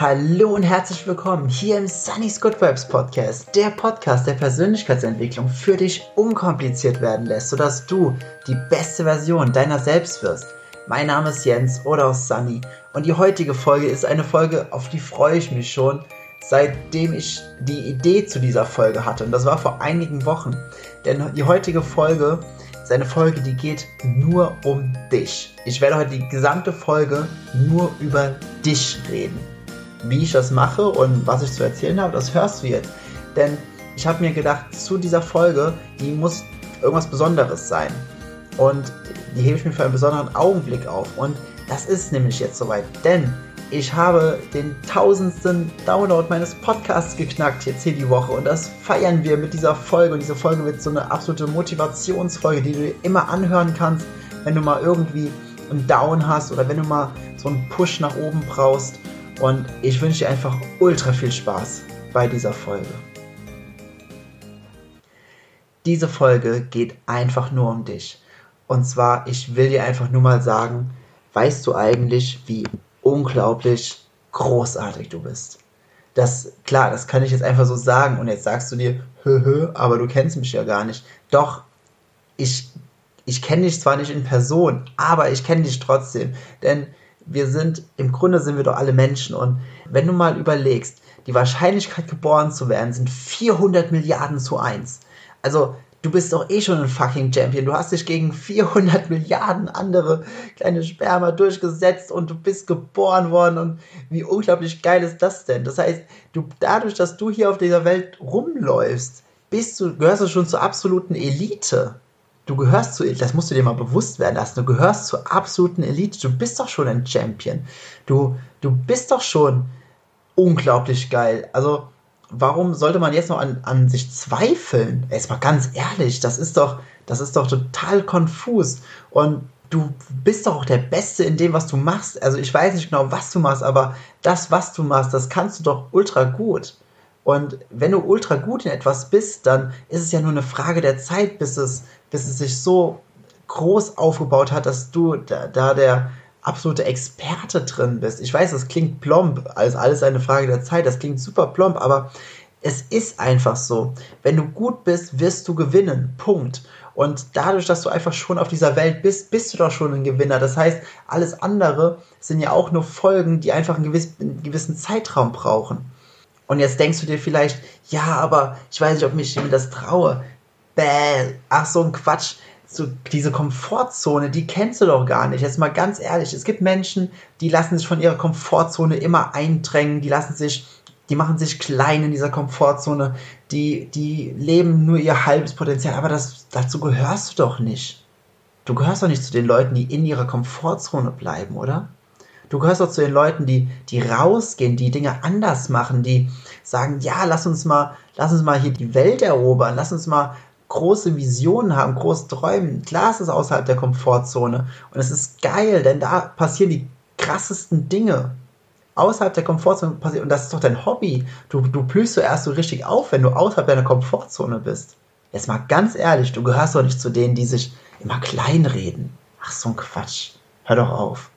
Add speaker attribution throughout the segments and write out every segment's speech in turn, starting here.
Speaker 1: Hallo und herzlich willkommen hier im Sunny's Good Vibes Podcast, der Podcast, der Persönlichkeitsentwicklung für dich unkompliziert werden lässt, sodass du die beste Version deiner selbst wirst. Mein Name ist Jens oder auch Sunny und die heutige Folge ist eine Folge, auf die freue ich mich schon, seitdem ich die Idee zu dieser Folge hatte und das war vor einigen Wochen. Denn die heutige Folge ist eine Folge, die geht nur um dich. Ich werde heute die gesamte Folge nur über dich reden wie ich das mache und was ich zu erzählen habe, das hörst du jetzt. Denn ich habe mir gedacht, zu dieser Folge, die muss irgendwas Besonderes sein. Und die hebe ich mir für einen besonderen Augenblick auf. Und das ist nämlich jetzt soweit. Denn ich habe den tausendsten Download meines Podcasts geknackt jetzt hier die Woche. Und das feiern wir mit dieser Folge. Und diese Folge wird so eine absolute Motivationsfolge, die du dir immer anhören kannst, wenn du mal irgendwie einen Down hast oder wenn du mal so einen Push nach oben brauchst. Und ich wünsche dir einfach ultra viel Spaß bei dieser Folge. Diese Folge geht einfach nur um dich. Und zwar, ich will dir einfach nur mal sagen, weißt du eigentlich, wie unglaublich großartig du bist? Das, klar, das kann ich jetzt einfach so sagen und jetzt sagst du dir, hö, hö, aber du kennst mich ja gar nicht. Doch, ich, ich kenne dich zwar nicht in Person, aber ich kenne dich trotzdem. Denn wir sind, im Grunde sind wir doch alle Menschen. Und wenn du mal überlegst, die Wahrscheinlichkeit geboren zu werden sind 400 Milliarden zu 1. Also du bist doch eh schon ein fucking Champion. Du hast dich gegen 400 Milliarden andere kleine Sperma durchgesetzt und du bist geboren worden. Und wie unglaublich geil ist das denn? Das heißt, du, dadurch, dass du hier auf dieser Welt rumläufst, bist du, gehörst du schon zur absoluten Elite du gehörst zu, das musst du dir mal bewusst werden lassen, du gehörst zur absoluten Elite, du bist doch schon ein Champion. Du, du bist doch schon unglaublich geil. Also, warum sollte man jetzt noch an, an sich zweifeln? Jetzt mal ganz ehrlich, das ist doch, das ist doch total konfus. Und du bist doch auch der Beste in dem, was du machst. Also ich weiß nicht genau, was du machst, aber das, was du machst, das kannst du doch ultra gut. Und wenn du ultra gut in etwas bist, dann ist es ja nur eine Frage der Zeit, bis es, bis es sich so groß aufgebaut hat, dass du da, da der absolute Experte drin bist. Ich weiß, das klingt plomp, als alles eine Frage der Zeit, das klingt super plomp, aber es ist einfach so. Wenn du gut bist, wirst du gewinnen. Punkt. Und dadurch, dass du einfach schon auf dieser Welt bist, bist du doch schon ein Gewinner. Das heißt, alles andere sind ja auch nur Folgen, die einfach einen gewissen, einen gewissen Zeitraum brauchen. Und jetzt denkst du dir vielleicht, ja, aber ich weiß nicht, ob ich mir das traue. Bäh, ach so ein Quatsch. So, diese Komfortzone, die kennst du doch gar nicht. Jetzt mal ganz ehrlich, es gibt Menschen, die lassen sich von ihrer Komfortzone immer eindrängen, die lassen sich, die machen sich klein in dieser Komfortzone, die, die leben nur ihr halbes Potenzial, aber das, dazu gehörst du doch nicht. Du gehörst doch nicht zu den Leuten, die in ihrer Komfortzone bleiben, oder? Du gehörst auch zu den Leuten, die, die rausgehen, die Dinge anders machen, die sagen, ja, lass uns mal, lass uns mal hier die Welt erobern, lass uns mal große Visionen haben, große Träume. Klar ist es außerhalb der Komfortzone. Und es ist geil, denn da passieren die krassesten Dinge. Außerhalb der Komfortzone passiert, und das ist doch dein Hobby. Du, du blühst erst so richtig auf, wenn du außerhalb deiner Komfortzone bist. Jetzt mal ganz ehrlich, du gehörst doch nicht zu denen, die sich immer kleinreden. Ach, so ein Quatsch. Hör doch auf.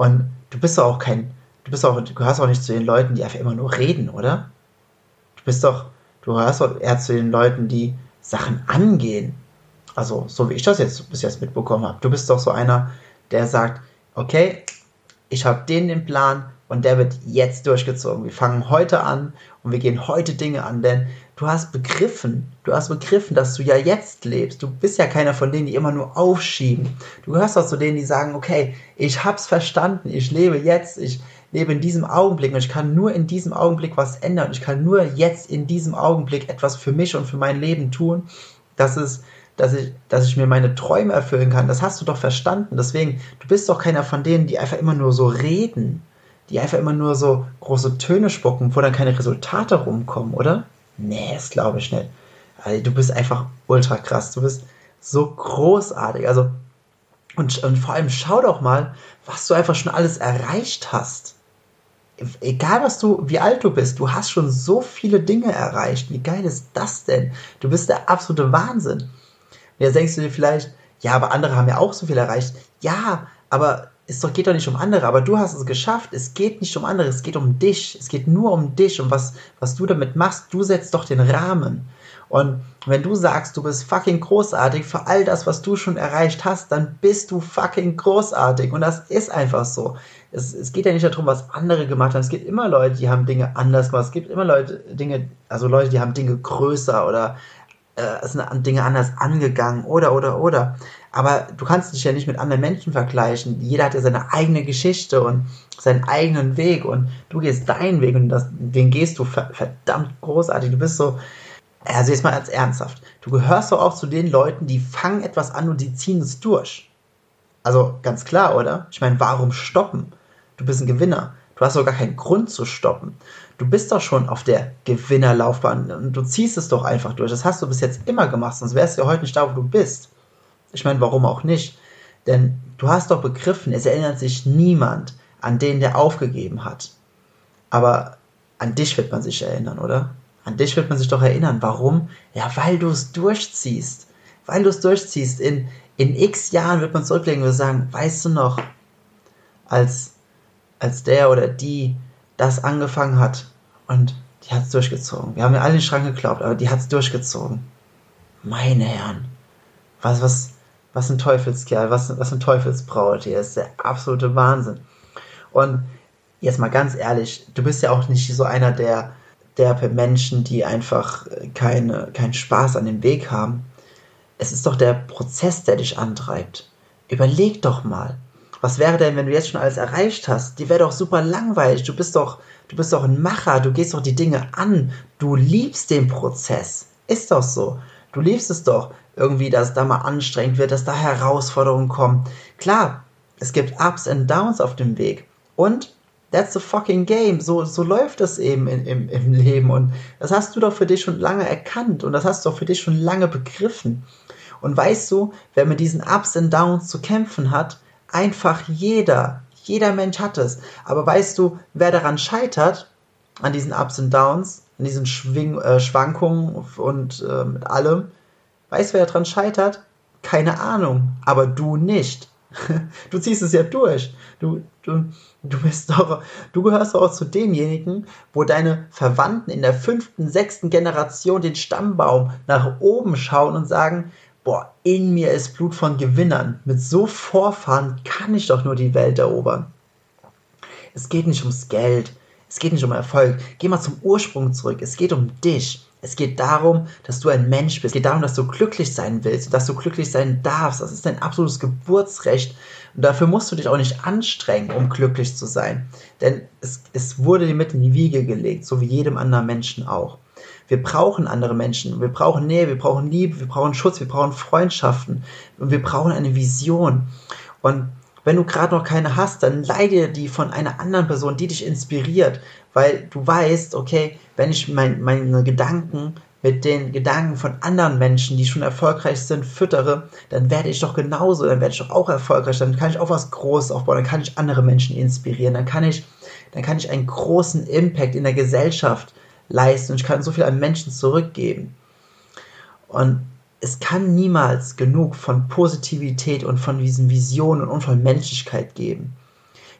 Speaker 1: Und du bist doch auch kein, du bist auch, du gehörst auch nicht zu den Leuten, die einfach immer nur reden, oder? Du bist doch, du gehörst doch eher zu den Leuten, die Sachen angehen. Also, so wie ich das jetzt bis jetzt mitbekommen habe. Du bist doch so einer, der sagt, okay, ich habe den den Plan und der wird jetzt durchgezogen. Wir fangen heute an und wir gehen heute Dinge an, denn du hast begriffen, du hast begriffen, dass du ja jetzt lebst. Du bist ja keiner von denen, die immer nur aufschieben. Du gehörst auch zu denen, die sagen, okay, ich hab's verstanden, ich lebe jetzt, ich lebe in diesem Augenblick und ich kann nur in diesem Augenblick was ändern. Ich kann nur jetzt in diesem Augenblick etwas für mich und für mein Leben tun, dass es dass ich, dass ich mir meine Träume erfüllen kann. Das hast du doch verstanden. Deswegen, du bist doch keiner von denen, die einfach immer nur so reden, die einfach immer nur so große Töne spucken, wo dann keine Resultate rumkommen, oder? Nee, das glaube ich nicht. Also, du bist einfach ultra krass. Du bist so großartig. Also, und, und vor allem schau doch mal, was du einfach schon alles erreicht hast. Egal was du, wie alt du bist, du hast schon so viele Dinge erreicht. Wie geil ist das denn? Du bist der absolute Wahnsinn. Und jetzt denkst du dir vielleicht, ja, aber andere haben ja auch so viel erreicht. Ja, aber es doch, geht doch nicht um andere, aber du hast es geschafft. Es geht nicht um andere, es geht um dich. Es geht nur um dich und was, was du damit machst. Du setzt doch den Rahmen. Und wenn du sagst, du bist fucking großartig für all das, was du schon erreicht hast, dann bist du fucking großartig. Und das ist einfach so. Es, es geht ja nicht darum, was andere gemacht haben. Es gibt immer Leute, die haben Dinge anders gemacht. Es gibt immer Leute, Dinge, also Leute, die haben Dinge größer oder äh, sind Dinge anders angegangen oder, oder, oder. Aber du kannst dich ja nicht mit anderen Menschen vergleichen. Jeder hat ja seine eigene Geschichte und seinen eigenen Weg und du gehst deinen Weg und das, den gehst du verdammt großartig. Du bist so, also jetzt mal als ernsthaft. Du gehörst doch auch zu den Leuten, die fangen etwas an und die ziehen es durch. Also ganz klar, oder? Ich meine, warum stoppen? Du bist ein Gewinner. Du hast doch gar keinen Grund zu stoppen. Du bist doch schon auf der Gewinnerlaufbahn und du ziehst es doch einfach durch. Das hast du bis jetzt immer gemacht, sonst wärst du ja heute nicht da, wo du bist. Ich meine, warum auch nicht? Denn du hast doch begriffen, es erinnert sich niemand an den, der aufgegeben hat. Aber an dich wird man sich erinnern, oder? An dich wird man sich doch erinnern. Warum? Ja, weil du es durchziehst. Weil du es durchziehst. In, in x Jahren wird man zurücklegen und sagen, weißt du noch, als, als der oder die das angefangen hat und die hat es durchgezogen. Wir haben ja alle den Schrank geglaubt, aber die hat es durchgezogen. Meine Herren, was, was, was ein Teufelskerl, was, was ein Teufelsbraut hier ist der absolute Wahnsinn. Und jetzt mal ganz ehrlich, du bist ja auch nicht so einer der, der Menschen, die einfach keine, keinen Spaß an dem Weg haben. Es ist doch der Prozess, der dich antreibt. Überleg doch mal. Was wäre denn, wenn du jetzt schon alles erreicht hast? Die wäre doch super langweilig. Du bist doch, du bist doch ein Macher. Du gehst doch die Dinge an. Du liebst den Prozess. Ist doch so. Du liebst es doch irgendwie, dass da mal anstrengend wird, dass da Herausforderungen kommen. Klar, es gibt Ups und Downs auf dem Weg. Und that's the fucking game. So, so läuft das eben in, im, im Leben. Und das hast du doch für dich schon lange erkannt und das hast du doch für dich schon lange begriffen. Und weißt du, wer mit diesen Ups und Downs zu kämpfen hat, einfach jeder. Jeder Mensch hat es. Aber weißt du, wer daran scheitert, an diesen Ups und Downs, an diesen Schwing äh, Schwankungen und äh, mit allem, weißt du, wer daran scheitert? Keine Ahnung, aber du nicht. Du ziehst es ja durch. Du, du, du bist doch, du gehörst auch zu denjenigen, wo deine Verwandten in der fünften, sechsten Generation den Stammbaum nach oben schauen und sagen, boah, in mir ist Blut von Gewinnern. Mit so Vorfahren kann ich doch nur die Welt erobern. Es geht nicht ums Geld. Es geht nicht um Erfolg. Geh mal zum Ursprung zurück. Es geht um dich. Es geht darum, dass du ein Mensch bist. Es geht darum, dass du glücklich sein willst, dass du glücklich sein darfst. Das ist dein absolutes Geburtsrecht. Und dafür musst du dich auch nicht anstrengen, um glücklich zu sein. Denn es, es wurde dir mit in die Wiege gelegt, so wie jedem anderen Menschen auch. Wir brauchen andere Menschen. Wir brauchen Nähe, wir brauchen Liebe, wir brauchen Schutz, wir brauchen Freundschaften. Und wir brauchen eine Vision. Und wenn du gerade noch keine hast, dann leide die von einer anderen Person, die dich inspiriert, weil du weißt, okay, wenn ich mein, meine Gedanken mit den Gedanken von anderen Menschen, die schon erfolgreich sind, füttere, dann werde ich doch genauso, dann werde ich doch auch erfolgreich, dann kann ich auch was Großes aufbauen, dann kann ich andere Menschen inspirieren, dann kann ich, dann kann ich einen großen Impact in der Gesellschaft leisten und ich kann so viel an Menschen zurückgeben. Und es kann niemals genug von Positivität und von diesen Visionen und von Menschlichkeit geben,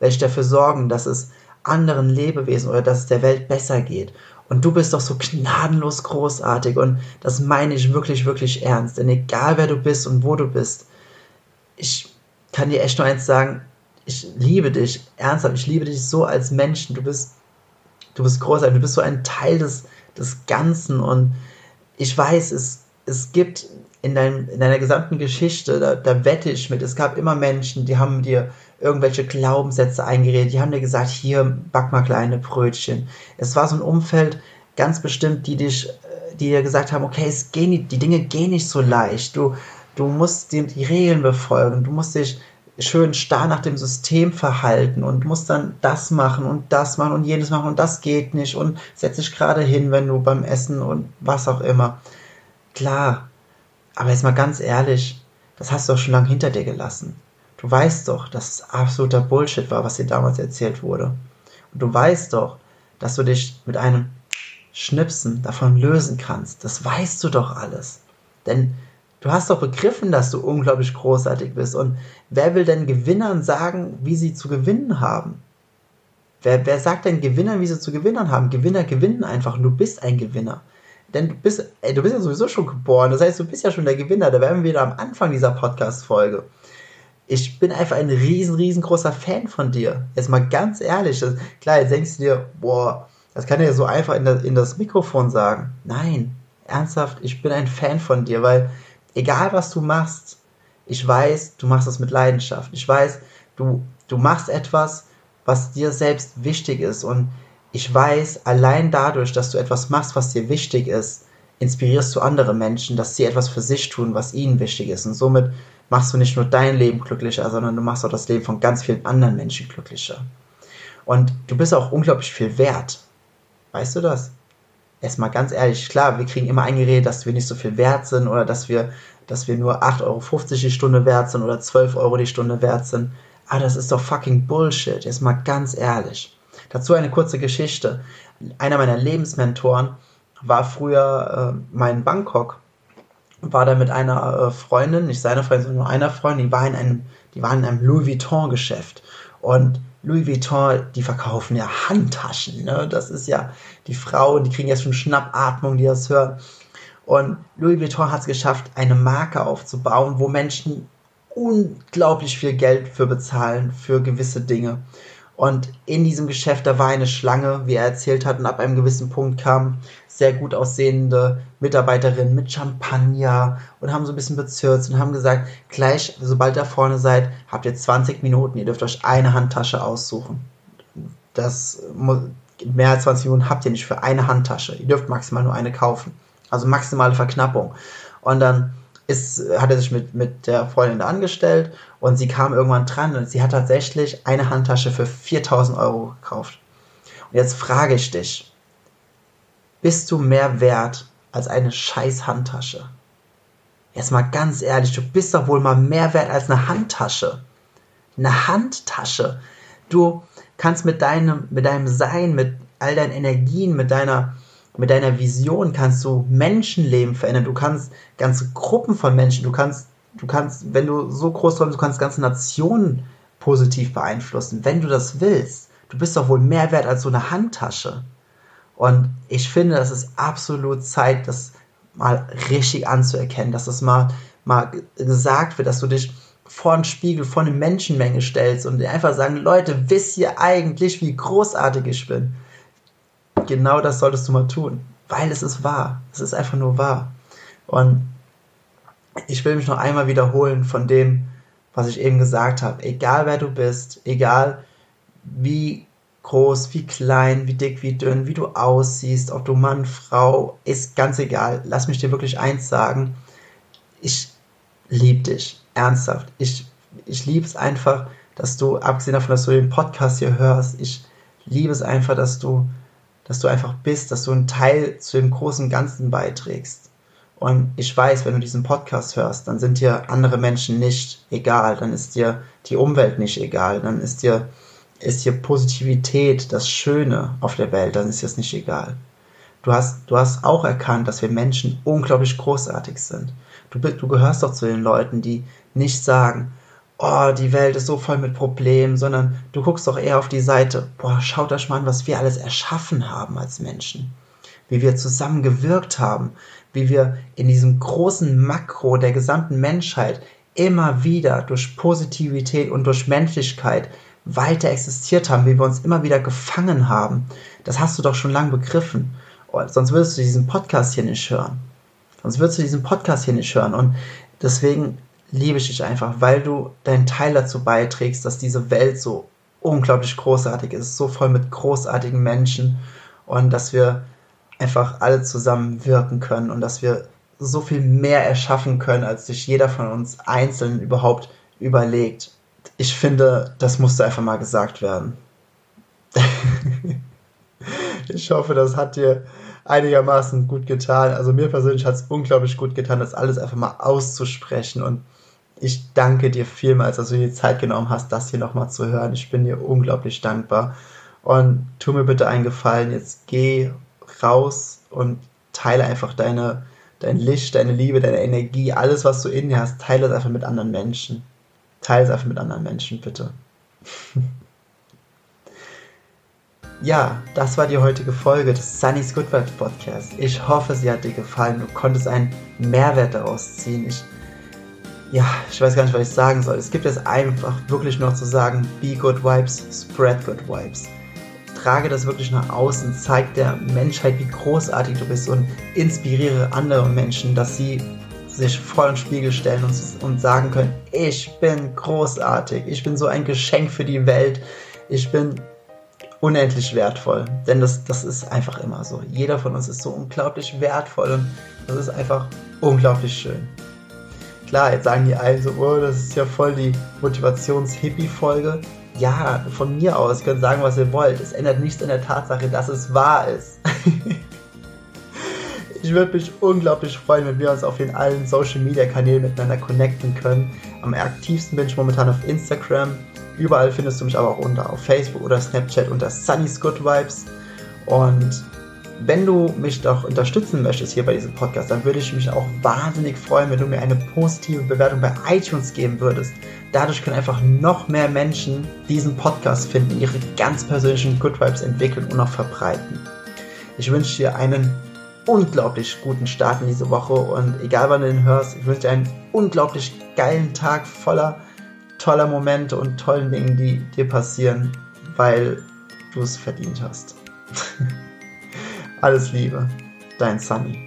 Speaker 1: welche dafür sorgen, dass es anderen Lebewesen oder dass es der Welt besser geht. Und du bist doch so gnadenlos großartig und das meine ich wirklich, wirklich ernst. Denn egal wer du bist und wo du bist, ich kann dir echt nur eins sagen, ich liebe dich, ernsthaft, ich liebe dich so als Menschen. Du bist, du bist großartig, du bist so ein Teil des, des Ganzen und ich weiß, es es gibt in, dein, in deiner gesamten Geschichte, da, da wette ich mit, es gab immer Menschen, die haben dir irgendwelche Glaubenssätze eingeredet, die haben dir gesagt, hier, back mal kleine Brötchen. Es war so ein Umfeld, ganz bestimmt, die dich, die dir gesagt haben, okay, es gehen, die Dinge gehen nicht so leicht. Du, du musst die, die Regeln befolgen, du musst dich schön starr nach dem System verhalten und musst dann das machen und das machen und jenes machen und das geht nicht und setz dich gerade hin, wenn du beim Essen und was auch immer. Klar, aber jetzt mal ganz ehrlich, das hast du doch schon lange hinter dir gelassen. Du weißt doch, dass es absoluter Bullshit war, was dir damals erzählt wurde. Und du weißt doch, dass du dich mit einem Schnipsen davon lösen kannst. Das weißt du doch alles. Denn Du hast doch begriffen, dass du unglaublich großartig bist. Und wer will denn Gewinnern sagen, wie sie zu gewinnen haben? Wer, wer sagt denn Gewinnern, wie sie zu gewinnen haben? Gewinner gewinnen einfach und du bist ein Gewinner. Denn du bist, ey, du bist ja sowieso schon geboren. Das heißt, du bist ja schon der Gewinner. Da wären wir wieder am Anfang dieser Podcast-Folge. Ich bin einfach ein riesen, riesengroßer Fan von dir. Jetzt mal ganz ehrlich. Das, klar, jetzt denkst du dir, boah, das kann er ja so einfach in das, in das Mikrofon sagen. Nein, ernsthaft, ich bin ein Fan von dir, weil egal was du machst, ich weiß, du machst das mit Leidenschaft. Ich weiß, du, du machst etwas, was dir selbst wichtig ist. Und ich weiß, allein dadurch, dass du etwas machst, was dir wichtig ist, inspirierst du andere Menschen, dass sie etwas für sich tun, was ihnen wichtig ist. Und somit machst du nicht nur dein Leben glücklicher, sondern du machst auch das Leben von ganz vielen anderen Menschen glücklicher. Und du bist auch unglaublich viel wert. Weißt du das? Erstmal ganz ehrlich, klar, wir kriegen immer eingeredet, dass wir nicht so viel wert sind oder dass wir dass wir nur 8,50 Euro die Stunde wert sind oder 12 Euro die Stunde wert sind. Ah, das ist doch fucking Bullshit. Jetzt mal ganz ehrlich. Dazu eine kurze Geschichte. Einer meiner Lebensmentoren war früher äh, mal in Bangkok, war da mit einer äh, Freundin, nicht seiner Freundin, sondern nur einer Freundin, die war in einem, die war in einem Louis Vuitton-Geschäft. Und Louis Vuitton, die verkaufen ja Handtaschen. Ne? Das ist ja die Frauen, die kriegen jetzt schon Schnappatmung, die das hören. Und Louis Vuitton hat es geschafft, eine Marke aufzubauen, wo Menschen unglaublich viel Geld für bezahlen, für gewisse Dinge. Und in diesem Geschäft, da war eine Schlange, wie er erzählt hat, und ab einem gewissen Punkt kamen sehr gut aussehende Mitarbeiterinnen mit Champagner und haben so ein bisschen bezirzt und haben gesagt, gleich, sobald ihr vorne seid, habt ihr 20 Minuten, ihr dürft euch eine Handtasche aussuchen. Das mehr als 20 Minuten habt ihr nicht für eine Handtasche. Ihr dürft maximal nur eine kaufen. Also maximale Verknappung. Und dann ist, hat er sich mit, mit der Freundin angestellt und sie kam irgendwann dran und sie hat tatsächlich eine Handtasche für 4000 Euro gekauft. Und jetzt frage ich dich, bist du mehr wert als eine scheiß Handtasche? Jetzt mal ganz ehrlich, du bist doch wohl mal mehr wert als eine Handtasche. Eine Handtasche. Du kannst mit deinem, mit deinem Sein, mit all deinen Energien, mit deiner, mit deiner Vision kannst du Menschenleben verändern. Du kannst ganze Gruppen von Menschen, du kannst, du kannst, wenn du so groß träumst, du kannst ganze Nationen positiv beeinflussen, wenn du das willst. Du bist doch wohl mehr wert als so eine Handtasche. Und ich finde, das ist absolut Zeit, das mal richtig anzuerkennen, dass das mal, mal gesagt wird, dass du dich vor einen Spiegel, vor eine Menschenmenge stellst und einfach sagen, Leute, wisst ihr eigentlich, wie großartig ich bin? Genau das solltest du mal tun, weil es ist wahr. Es ist einfach nur wahr. Und ich will mich noch einmal wiederholen von dem, was ich eben gesagt habe. Egal wer du bist, egal wie groß, wie klein, wie dick, wie dünn, wie du aussiehst, ob du Mann, Frau, ist ganz egal. Lass mich dir wirklich eins sagen. Ich liebe dich. Ernsthaft. Ich, ich liebe es einfach, dass du, abgesehen davon, dass du den Podcast hier hörst, ich liebe es einfach, dass du dass du einfach bist, dass du einen Teil zu dem großen Ganzen beiträgst. Und ich weiß, wenn du diesen Podcast hörst, dann sind dir andere Menschen nicht egal, dann ist dir die Umwelt nicht egal, dann ist dir, ist dir Positivität, das Schöne auf der Welt, dann ist dir das nicht egal. Du hast, du hast auch erkannt, dass wir Menschen unglaublich großartig sind. Du, du gehörst doch zu den Leuten, die nicht sagen, oh, die Welt ist so voll mit Problemen, sondern du guckst doch eher auf die Seite, boah, schaut euch mal an, was wir alles erschaffen haben als Menschen. Wie wir zusammen gewirkt haben, wie wir in diesem großen Makro der gesamten Menschheit immer wieder durch Positivität und durch Menschlichkeit weiter existiert haben, wie wir uns immer wieder gefangen haben. Das hast du doch schon lange begriffen. Sonst würdest du diesen Podcast hier nicht hören. Sonst würdest du diesen Podcast hier nicht hören. Und deswegen liebe ich dich einfach, weil du deinen Teil dazu beiträgst, dass diese Welt so unglaublich großartig ist, so voll mit großartigen Menschen und dass wir einfach alle zusammen wirken können und dass wir so viel mehr erschaffen können, als sich jeder von uns einzeln überhaupt überlegt. Ich finde, das musste einfach mal gesagt werden. ich hoffe, das hat dir einigermaßen gut getan. Also mir persönlich hat es unglaublich gut getan, das alles einfach mal auszusprechen und ich danke dir vielmals, dass du dir die Zeit genommen hast, das hier nochmal zu hören. Ich bin dir unglaublich dankbar. Und tu mir bitte einen Gefallen, jetzt geh raus und teile einfach deine, dein Licht, deine Liebe, deine Energie, alles, was du in dir hast, teile es einfach mit anderen Menschen. Teile es einfach mit anderen Menschen, bitte. ja, das war die heutige Folge des Sunny's Good Vibes Podcast. Ich hoffe, sie hat dir gefallen. Du konntest einen Mehrwert daraus ziehen. Ich, ja, ich weiß gar nicht, was ich sagen soll. Es gibt jetzt einfach wirklich nur zu sagen, be good vibes, spread good vibes trage das wirklich nach außen, zeig der Menschheit, wie großartig du bist und inspiriere andere Menschen, dass sie sich vor den Spiegel stellen und, und sagen können, ich bin großartig, ich bin so ein Geschenk für die Welt, ich bin unendlich wertvoll. Denn das, das ist einfach immer so. Jeder von uns ist so unglaublich wertvoll und das ist einfach unglaublich schön. Klar, jetzt sagen die einen so, oh, das ist ja voll die Motivations-Hippie-Folge ja, von mir aus, könnt sagen, was ihr wollt. Es ändert nichts an der Tatsache, dass es wahr ist. ich würde mich unglaublich freuen, wenn wir uns auf den allen Social Media Kanälen miteinander connecten können. Am aktivsten bin ich momentan auf Instagram. Überall findest du mich aber auch unter auf Facebook oder Snapchat unter Sunny's Good Vibes. Und wenn du mich doch unterstützen möchtest hier bei diesem Podcast, dann würde ich mich auch wahnsinnig freuen, wenn du mir eine positive Bewertung bei iTunes geben würdest. Dadurch können einfach noch mehr Menschen diesen Podcast finden, ihre ganz persönlichen Good Vibes entwickeln und auch verbreiten. Ich wünsche dir einen unglaublich guten Start in diese Woche und egal wann du den hörst, ich wünsche dir einen unglaublich geilen Tag voller toller Momente und tollen Dingen, die dir passieren, weil du es verdient hast. Alles Liebe, dein Sunny.